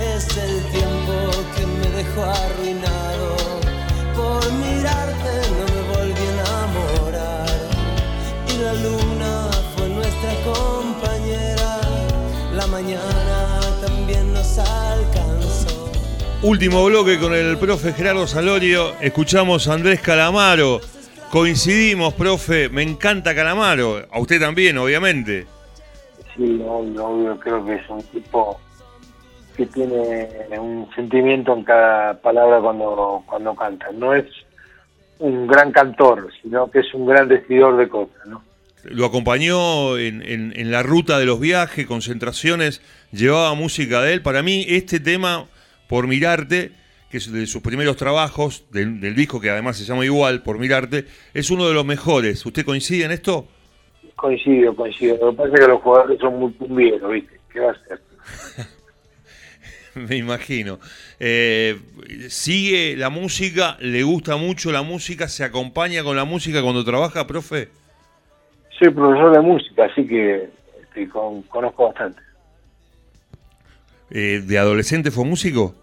Es el tiempo que me dejó arruinado. Por mirarte no me volví a enamorar. Y la luna fue nuestra compañera. La mañana también nos alcanzó. Último bloque con el profe Gerardo Salorio. Escuchamos a Andrés Calamaro. Coincidimos, profe. Me encanta Calamaro. A usted también, obviamente. Sí, obvio, obvio. Creo que es un tipo que tiene un sentimiento en cada palabra cuando, cuando canta. No es un gran cantor, sino que es un gran decidor de cosas, ¿no? Lo acompañó en, en- en la ruta de los viajes, concentraciones, llevaba música de él. Para mí, este tema, Por Mirarte, que es de sus primeros trabajos, del, del disco que además se llama igual, Por Mirarte, es uno de los mejores. ¿Usted coincide en esto? Coincido, coincido. Lo que pasa es que los jugadores son muy cumbieros, ¿viste? ¿Qué va a hacer? Me imagino. Eh, ¿Sigue la música? ¿Le gusta mucho la música? ¿Se acompaña con la música cuando trabaja, profe? Soy profesor de música, así que este, con- conozco bastante. Eh, ¿De adolescente fue músico?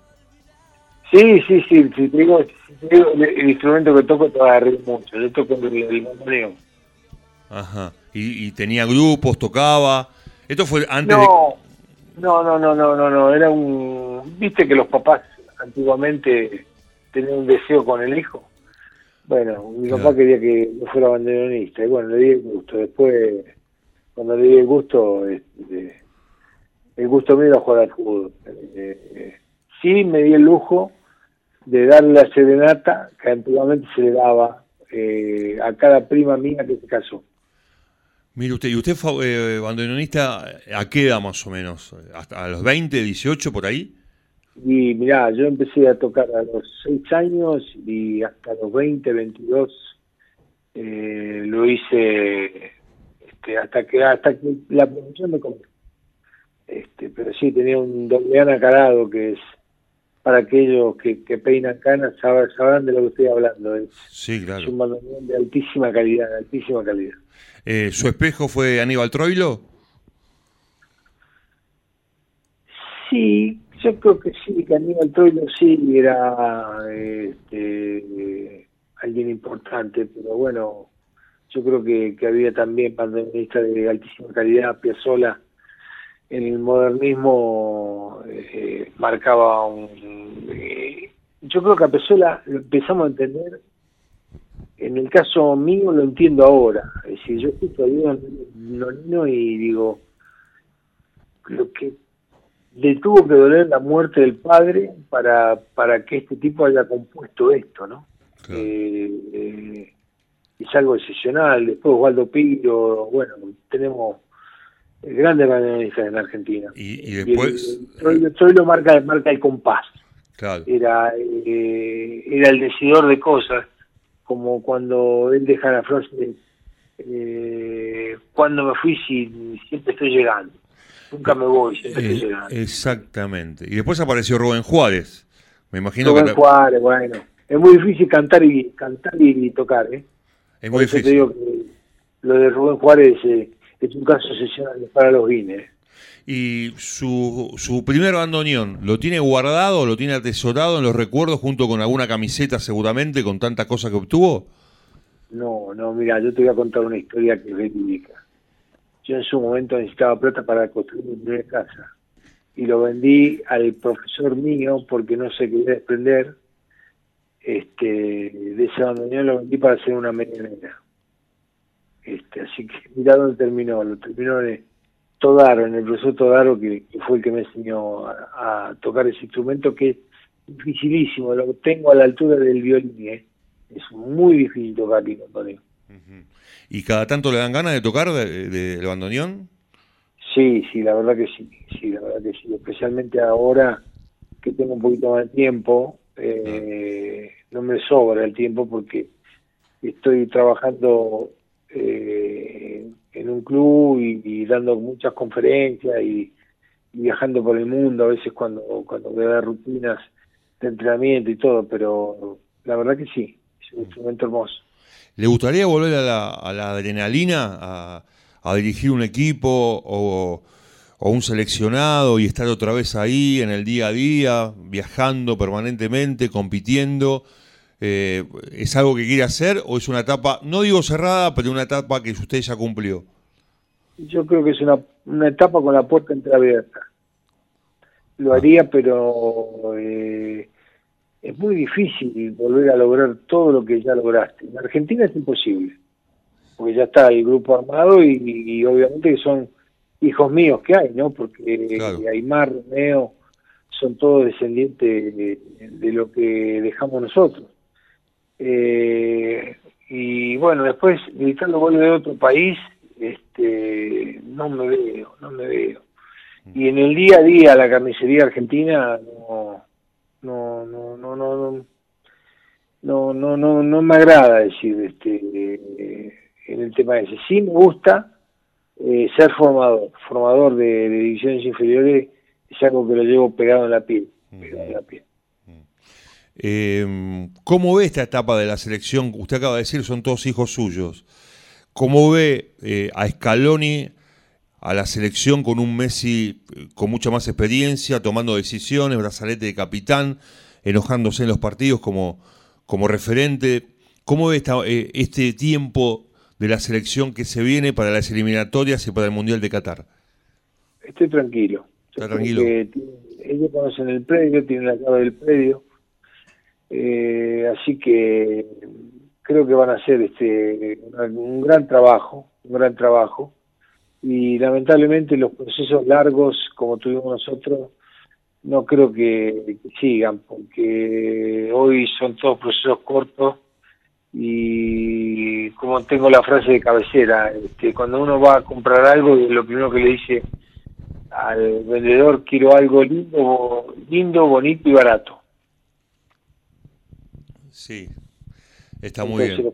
Sí, sí, sí. Si te digo, si te digo el, instrumento que toco te va a reír mucho. Yo toco el, el. Ajá. ¿Y, y tenía grupos, tocaba? Esto fue antes No, no, no, no, no, no, no. Era un. Viste que los papás antiguamente tenían un deseo con el hijo. Bueno, mi Claro. papá quería que yo fuera bandoneonista y bueno, le di el gusto. Después, cuando le di el gusto, este, el gusto mío era jugar al fútbol. Eh, eh, sí, me di el lujo de darle la serenata que antiguamente se le daba eh, a cada prima mía que se casó. Mire usted, ¿y usted fue eh, bandoneonista a qué edad más o menos? ¿Hasta a los 20, 18 por ahí? Y mirá, yo empecé a tocar a los 6 años y hasta los 20, 22 eh, lo hice este, hasta que hasta que la profesión me comió. Este, pero sí, tenía un doble anacarado que es para aquellos que, que peinan canas, sabrán, sabrán de lo que estoy hablando. Es, Sí, es un claro. bandoneón de altísima calidad, de altísima calidad. Eh, ¿Su espejo fue Aníbal Troilo? Sí, yo creo que sí, que Aníbal Troilo sí era este, alguien importante, pero bueno, yo creo que, que había también bandoneonistas de altísima calidad, Piazzolla en el modernismo eh, marcaba un... eh, yo creo que a Piazzolla lo empezamos a entender, en el caso mío lo entiendo ahora, es decir, yo escucho a Diego Nonino y digo, lo que le tuvo que doler la muerte del padre para, para que este tipo haya compuesto esto, ¿no? Claro. Eh, eh, es algo excepcional. Después Waldo Piro, bueno, tenemos grandes bandoneonistas en Argentina. Y, y después... Y el- el Troilo marca, marca el compás. Claro. Era, eh, era el decidor de cosas, como cuando él deja la frase, eh, cuando me fui si siempre estoy llegando. Nunca me voy, siempre Eh, estoy llegando. exactamente. Y después apareció Rubén Juárez. Me imagino Rubén que... Juárez, bueno. Es muy difícil cantar y cantar y tocar, ¿eh? Es Por muy eso te difícil. digo que lo de Rubén Juárez eh, es un caso excepcional para los Guinness. ¿Y su, su primer bandoneón lo tiene guardado, lo tiene atesorado en los recuerdos junto con alguna camiseta seguramente con tanta cosa que obtuvo? No, no, mira, yo te voy a contar una historia que es verídica. Yo en su momento necesitaba plata para construir mi primera casa y lo vendí al profesor mío porque no se quería desprender este, de ese bandoneón, lo vendí para hacer una medianera. Este, así que mira dónde terminó, lo terminó en Todaro, en el profesor Todaro, que, que fue el que me enseñó a, a tocar ese instrumento que es dificilísimo, lo tengo a la altura del violín, ¿eh? es muy difícil tocar el bandoneón. ¿Y cada tanto le dan ganas de tocar de- de- del bandoneón? Sí, sí, la verdad que sí, sí, la verdad que sí, especialmente ahora que tengo un poquito más de tiempo, eh, no me sobra el tiempo porque estoy trabajando eh, en un club y, y dando muchas conferencias y, y viajando por el mundo a veces cuando cuando voy a dar rutinas de entrenamiento y todo, pero la verdad que sí, es un instrumento hermoso. ¿Le gustaría volver a la, a la adrenalina, a, a dirigir un equipo o, o un seleccionado y estar otra vez ahí en el día a día, viajando permanentemente, compitiendo? Eh, ¿es algo que quiere hacer o es una etapa, no digo cerrada, pero una etapa que usted ya cumplió? Yo creo que es una, una etapa con la puerta entreabierta. Lo haría, pero eh, es muy difícil volver a lograr todo lo que ya lograste. En Argentina es imposible, porque ya está el grupo armado y, obviamente que son hijos míos que hay, ¿no? Porque Aymar, Romeo, son todos descendientes de, lo que dejamos nosotros. Eh, y bueno, después gritando gol de otro país, este, no me veo, no me veo. Y en el día a día la carnicería argentina no, no, no, no, no, no, no, no, no, me agrada decir este en el tema ese. Sí me gusta eh, ser formador, formador de divisiones inferiores es algo que lo llevo pegado en la piel. la piel. Eh, ¿Cómo ve esta etapa de la selección? Usted acaba de decir, son todos hijos suyos. ¿Cómo ve eh, a Scaloni, a la selección con un Messi eh, con mucha más experiencia, tomando decisiones, brazalete de capitán, enojándose en los partidos como, como referente? ¿Cómo ve esta, este tiempo de la selección que se viene para las eliminatorias y para el Mundial de Qatar? Estoy tranquilo tranquilo. ellos conocen el predio, tienen la llave del predio, eh, así que creo que van a hacer este un gran trabajo, un gran trabajo. Y lamentablemente los procesos largos, como tuvimos nosotros, no creo que, sigan, porque hoy son todos procesos cortos y como tengo la frase de cabecera, este, cuando uno va a comprar algo, lo primero que le dice al vendedor quiero algo lindo, lindo, bonito y barato. Sí, está muy bien.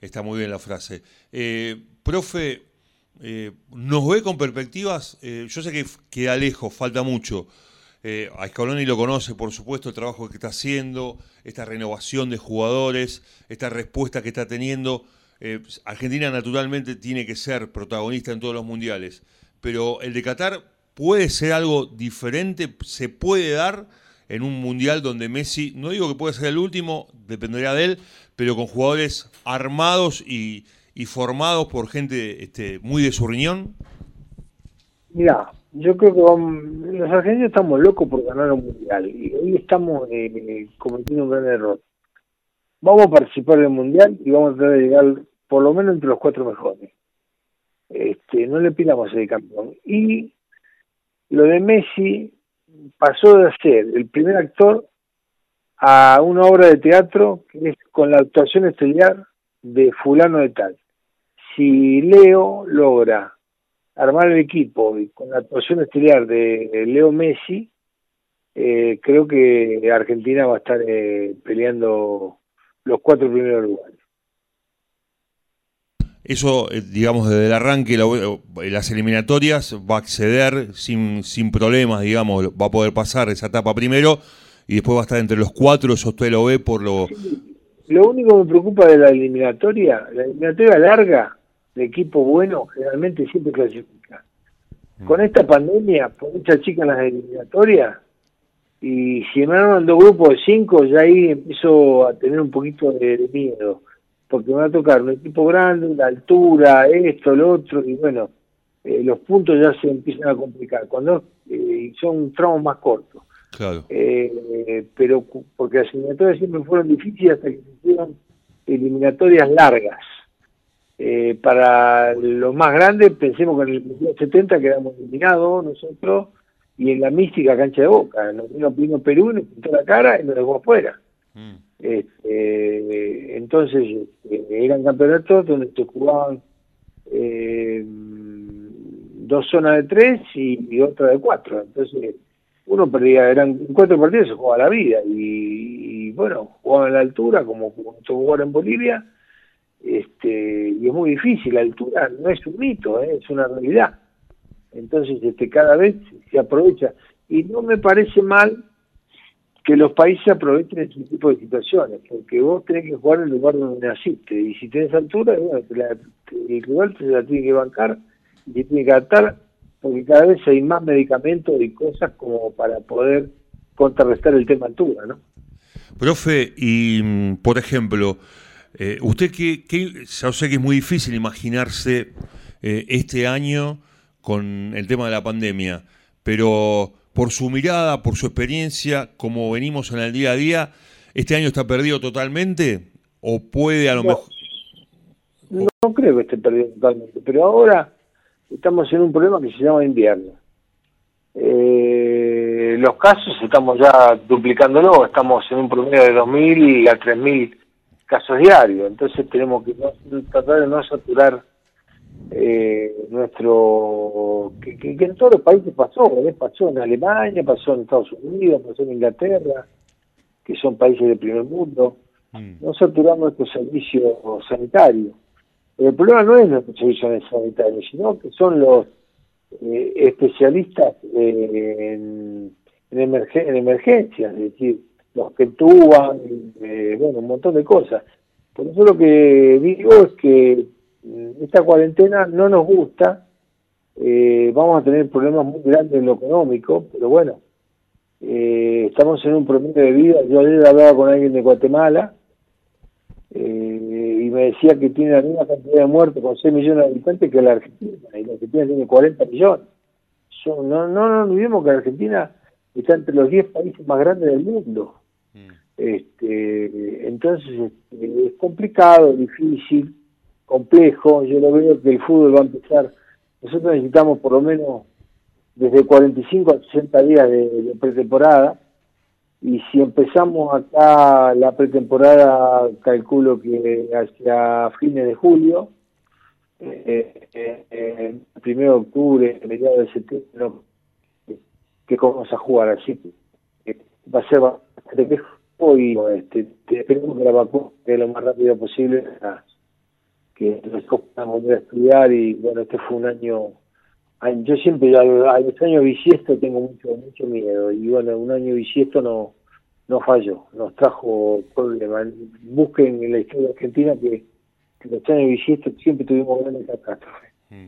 Está muy bien la frase. Eh, profe, eh, ¿nos ve con perspectivas? Eh, yo sé que queda lejos, falta mucho. a Scaloni lo conoce, por supuesto, el trabajo que está haciendo, esta renovación de jugadores, esta respuesta que está teniendo. Argentina naturalmente tiene que ser protagonista en todos los mundiales pero el de Qatar puede ser algo diferente, se puede dar en un mundial donde Messi, no digo que puede ser el último, dependerá de él, pero con jugadores armados y, formados por gente este, muy de su riñón? Mira, yo creo que los argentinos estamos locos por ganar un mundial y hoy estamos eh, cometiendo un gran error. Vamos a participar del mundial y vamos a tratar de llegar por lo menos entre los cuatro mejores este, no le pidamos el campeón. Y lo de Messi pasó de ser el primer actor a una obra de teatro que es con la actuación estelar de fulano de tal. Si Leo logra armar el equipo y con la actuación estelar de Leo Messi, eh, creo que Argentina va a estar eh, peleando los cuatro primeros lugares. Eso, eh, digamos, desde el arranque, eh, las eliminatorias, va a acceder sin, sin problemas, digamos, va a poder pasar esa etapa primero y después va a estar entre los cuatro, eso usted lo ve por lo... Lo único que me preocupa de la eliminatoria, la eliminatoria larga, de equipo bueno, generalmente siempre clasifica. Mm. Con esta pandemia, por muchas chicas en las eliminatorias, y si me arman dos grupos de cinco, ya ahí empiezo a tener un poquito de miedo porque va a tocar un equipo grande, la altura, esto, lo otro, y bueno, eh, los puntos ya se empiezan a complicar, cuando eh, son tramos más cortos. Claro. Eh, pero porque las eliminatorias siempre fueron difíciles hasta que se hicieron eliminatorias largas. para los más grandes, pensemos que en el 70 quedamos eliminados nosotros, y en la mística cancha de boca, nos vino Pino Perú, nos pintó la cara y nos dejó afuera. Mm. Este, entonces este, eran campeonatos donde se jugaban eh, dos zonas de tres y, otra de cuatro. Entonces uno perdía, eran cuatro partidos, se jugaba la vida. Y, bueno, jugaban a la altura, como jugar en Bolivia. Este, y es muy difícil, la altura no es un mito, ¿eh? es una realidad. Entonces, este, cada vez se aprovecha. Y no me parece mal que los países aprovechen este tipo de situaciones, porque vos tenés que jugar en el lugar donde naciste, y si tenés altura, bueno, el rival te la tiene que bancar y te tiene que adaptar, porque cada vez hay más medicamentos y cosas como para poder contrarrestar el tema altura, ¿no? Profe, y mm, por ejemplo, eh, usted que, ya sé que es muy difícil imaginarse eh, este año con el tema de la pandemia, pero por su mirada, por su experiencia, como venimos en el día a día, ¿este año está perdido totalmente? ¿O puede a lo mejor... No creo que esté perdido totalmente, pero ahora estamos en un problema que se llama invierno. Eh, los casos estamos ya duplicándolo, estamos en un promedio de 2.000 a 3.000 casos diarios, entonces tenemos que tratar de no saturar eh, nuestro... Que, en todos los países pasó, ¿eh? pasó en Alemania, pasó en Estados Unidos, pasó en Inglaterra, que son países del primer mundo, mm. no saturamos nuestro servicio sanitario. El problema no es nuestro servicio sanitario, sino que son los eh, especialistas en, en, en emergencias, es decir, los que tuban, eh, bueno, un montón de cosas. Por eso lo que digo es que esta cuarentena no nos gusta, eh, vamos a tener problemas muy grandes en lo económico, pero bueno, eh, estamos en un promedio de vida. Yo ayer hablaba con alguien de Guatemala y me decía que tiene la misma cantidad de muertos con 6 millones de habitantes que la Argentina, y la Argentina tiene 40 millones. no, no, no olvidemos que la Argentina está entre los 10 países más grandes del mundo. Mm. Este, entonces este, es complicado, difícil, complejo. Yo lo veo que el fútbol va a empezar. Nosotros necesitamos por lo menos desde 45 a 60 días de, pretemporada. Y si empezamos acá la pretemporada, calculo que hacia fines de julio, eh, eh, eh primero de octubre, mediados de septiembre, que vamos a jugar. Así que va a ser bastante y este, esperemos que la vacuna lo más rápido posible que los podamos volver a estudiar y bueno, este fue un año, yo siempre a, los años bisiesto tengo mucho mucho miedo y bueno, un año bisiesto no no falló, nos trajo problemas. Busquen en la historia argentina que, que los años bisiesto siempre tuvimos grandes catástrofes. Mm.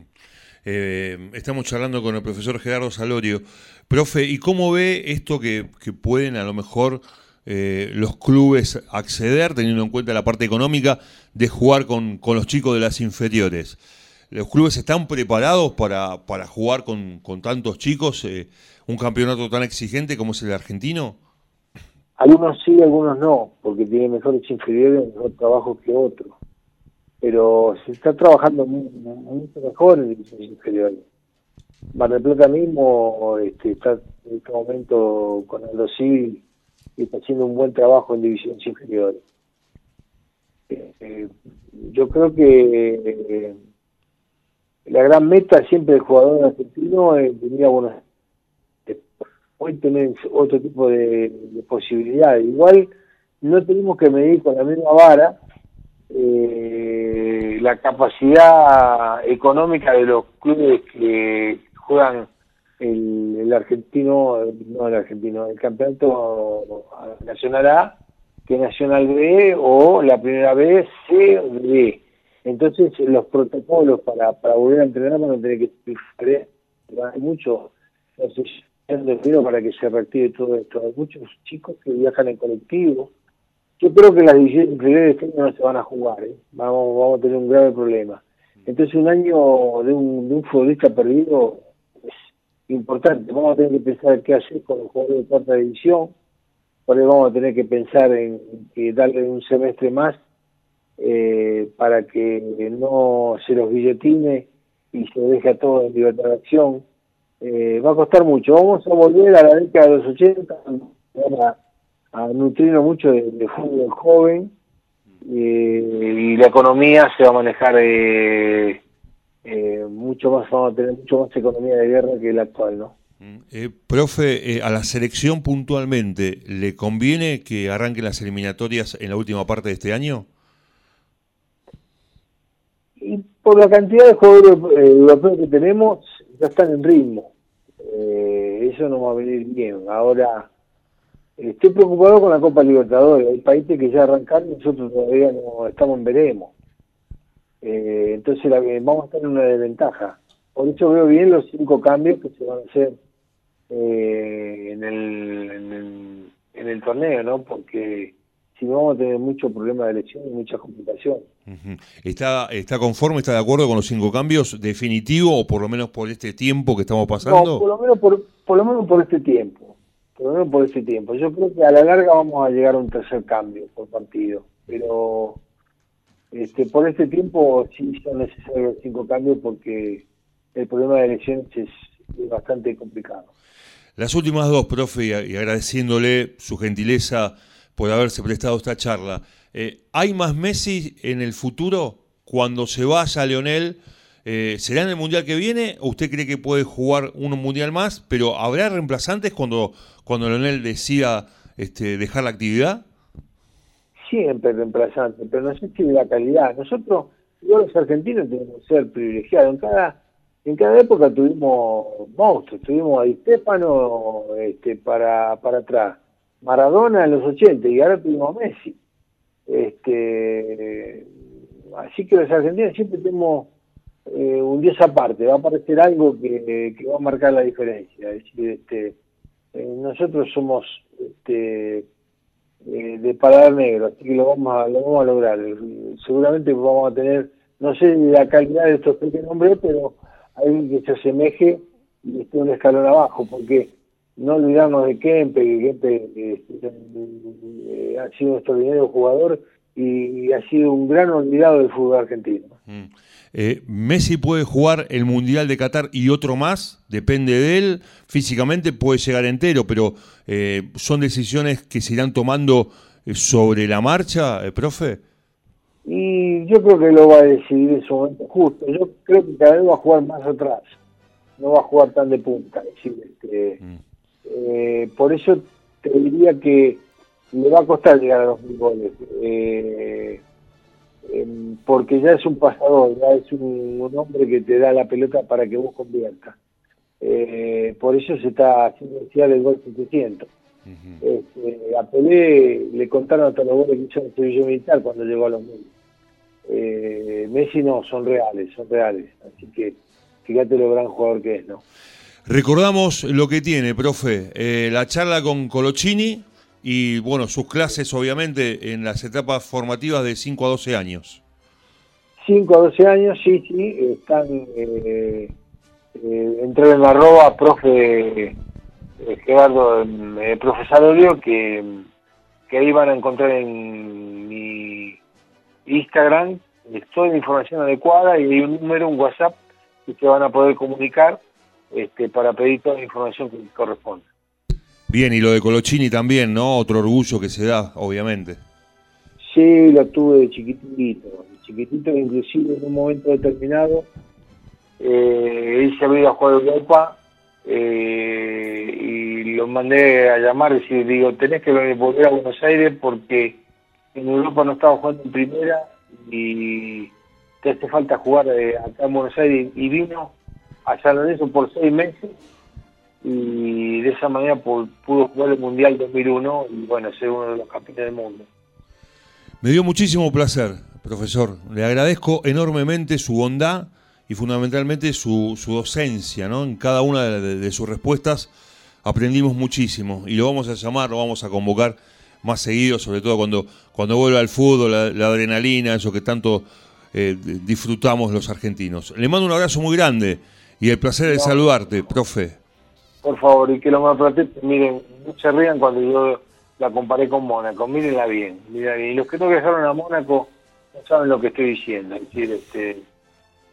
Eh, estamos charlando con el profesor Gerardo Salorio. Profe, ¿y cómo ve esto que, que pueden a lo mejor eh, los clubes acceder, teniendo en cuenta la parte económica, de jugar con, con los chicos de las inferiores? ¿Los clubes están preparados para, para jugar con, con tantos chicos eh, un campeonato tan exigente como es el argentino? Algunos sí, algunos no, porque tienen mejores inferiores, mejor trabajo que otros pero se está trabajando mucho mejor en divisiones inferiores. Mar del Plata mismo este, está en este momento con el y está haciendo un buen trabajo en divisiones inferiores. Eh, yo creo que eh, la gran meta siempre del jugador argentino es venir a Buenos Hoy tenés otro tipo de, de posibilidades. Igual no tenemos que medir con la misma vara eh, la capacidad económica de los clubes que juegan el, argentino, no el argentino, el campeonato nacional A, que nacional B o la primera vez C o D. Entonces los protocolos para, para volver a entrenar van a tener que ser mucho para que se reactive todo esto. Hay muchos chicos que viajan en colectivo, yo creo que las divisiones inferiores este año no se van a jugar, ¿eh? vamos, vamos a tener un grave problema. Entonces un año de un, de un futbolista perdido importante, vamos a tener que pensar qué hacer con los jugadores de cuarta división, por eso vamos a tener que pensar en, darle un semestre más eh, para que no se los guillotine y se deje a todos en libertad de acción. Eh, va a costar mucho. Vamos a volver a la década de los 80, a nutrirnos mucho de, fútbol joven eh, y la economía se va a manejar eh, eh, mucho más, vamos a tener mucho más economía de guerra que la actual, ¿no? Mm, profe, a la selección puntualmente, ¿le conviene que arranque las eliminatorias en la última parte de este año? Y por la cantidad de jugadores europeos que tenemos, ya están en ritmo. eso no va a venir bien. Ahora, Estoy preocupado con la Copa Libertadores. Hay países que ya arrancaron nosotros todavía no estamos en veremos. Eh, entonces la, vamos a estar en una desventaja. Por eso veo bien los cinco cambios que se van a hacer eh, en, el, en, en el torneo, ¿no? Porque si no vamos a tener muchos problemas de lesión y muchas complicaciones. ¿Está, ¿Está conforme, está de acuerdo con los cinco cambios definitivo o por lo menos por este tiempo que estamos pasando? No, por lo menos por, por lo menos por este tiempo. Por lo menos por este tiempo. Yo creo que a la larga vamos a llegar a un tercer cambio por partido. Pero este, por este tiempo sí son necesarios cinco cambios porque el problema de lesiones es, bastante complicado. Las últimas dos, profe, y agradeciéndole su gentileza por haberse prestado esta charla. Eh, ¿Hay más Messi en el futuro cuando se vaya Leonel? Eh, ¿Será en el Mundial que viene o usted cree que puede jugar un Mundial más? ¿Pero habrá reemplazantes cuando, cuando Leonel decida este, dejar la actividad? Siempre reemplazante, pero no sé si de la calidad. Nosotros, los argentinos, tenemos que ser privilegiados. En cada, en cada época tuvimos monstruos, tuvimos a Di Stefano este, para, para atrás, Maradona en los 80 y ahora tuvimos a Messi. Este, así que los argentinos siempre tenemos eh, un dios aparte, va a aparecer algo que, que va a marcar la diferencia. Es decir, este, eh, nosotros somos este, eh, de paladar negro, así que lo vamos, a, lo vamos a lograr. Seguramente vamos a tener, no sé la calidad de estos que nombré, pero alguien que se asemeje y esté un escalón abajo, porque no olvidarnos de Kempe, que Kempe eh, ha sido un extraordinario jugador y, ha sido un gran olvidado del fútbol argentino. Mm. Eh, ¿Messi puede jugar el Mundial de Qatar y otro más? Depende de él. Físicamente puede llegar entero, pero eh, ¿son decisiones que se irán tomando eh, sobre la marcha, profe? Y yo creo que lo va a decidir en su momento justo. Yo creo que cada vez va a jugar más atrás. No va a jugar tan de punta. Este, mm. por eso te diría que le va a costar llegar a los mil goles. Eh, porque ya es un pasador, ya es un, hombre que te da la pelota para que vos conviertas. Eh, por eso se está haciendo el gol 700. este, a Pelé le contaron hasta los goles que hizo en el servicio militar cuando llegó a los mil. Eh, Messi no, son reales, son reales. Así que fíjate lo gran jugador que es, ¿no? Recordamos lo que tiene, profe, eh, la charla con Colochini, y bueno, sus clases obviamente en las etapas formativas de 5 a 12 años. 5 a 12 años, sí, sí, están, eh, eh, entré en la arroba, profe eh, Gerardo, eh, profesor que, que ahí van a encontrar en mi Instagram toda la información adecuada y hay un número, un WhatsApp, que se van a poder comunicar este, para pedir toda la información que corresponde. Bien, y lo de Colochini también, ¿no? Otro orgullo que se da, obviamente. Sí, lo tuve de chiquitito, de chiquitito, inclusive en un momento determinado, eh, él se había jugado a Europa eh, y lo mandé a llamar y decir, digo, tenés que volver a Buenos Aires porque en Europa no estaba jugando en primera y te hace falta jugar eh, acá en Buenos Aires y vino a San Lorenzo por seis meses y de esa manera pudo jugar el Mundial 2001 y bueno, ser uno de los campeones del mundo. Me dio muchísimo placer, profesor. Le agradezco enormemente su bondad y fundamentalmente su, su docencia, ¿no? En cada una de, sus respuestas aprendimos muchísimo y lo vamos a llamar, lo vamos a convocar más seguido, sobre todo cuando, cuando vuelva al fútbol, la, adrenalina, eso que tanto eh, disfrutamos los argentinos. Le mando un abrazo muy grande y el placer de saludarte, profe por favor, y que lo más miren, se rían cuando yo la comparé con Mónaco, mírenla bien, bien. Y los que no viajaron a Mónaco no saben lo que estoy diciendo, es decir, este,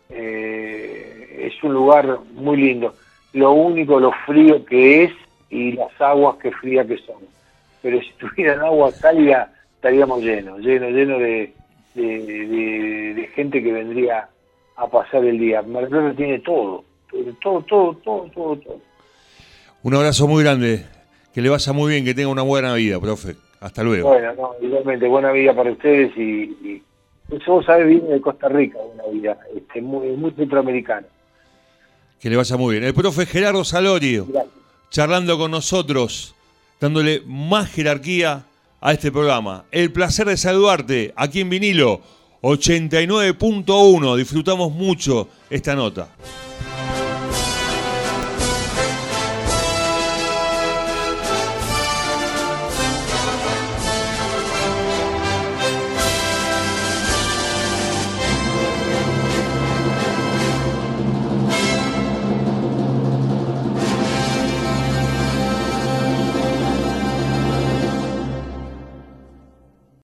eh, es un lugar muy lindo. Lo único, lo frío que es y las aguas que fría que son. Pero si tuvieran agua cálida, estaríamos llenos, llenos, llenos de, de, gente que vendría a pasar el día. Mar tiene todo, todo, todo, todo, todo, todo. Un abrazo muy grande. Que le vaya muy bien, que tenga una buena vida, profe. Hasta luego. Bueno, no, igualmente, buena vida para ustedes y, eso vos sabés, viene de Costa Rica, una vida este, muy, muy centroamericana. Que le vaya muy bien. El profe Gerardo Salorio, charlando con nosotros, dándole más jerarquía a este programa. El placer de saludarte aquí en vinilo 89.1. Disfrutamos mucho esta nota.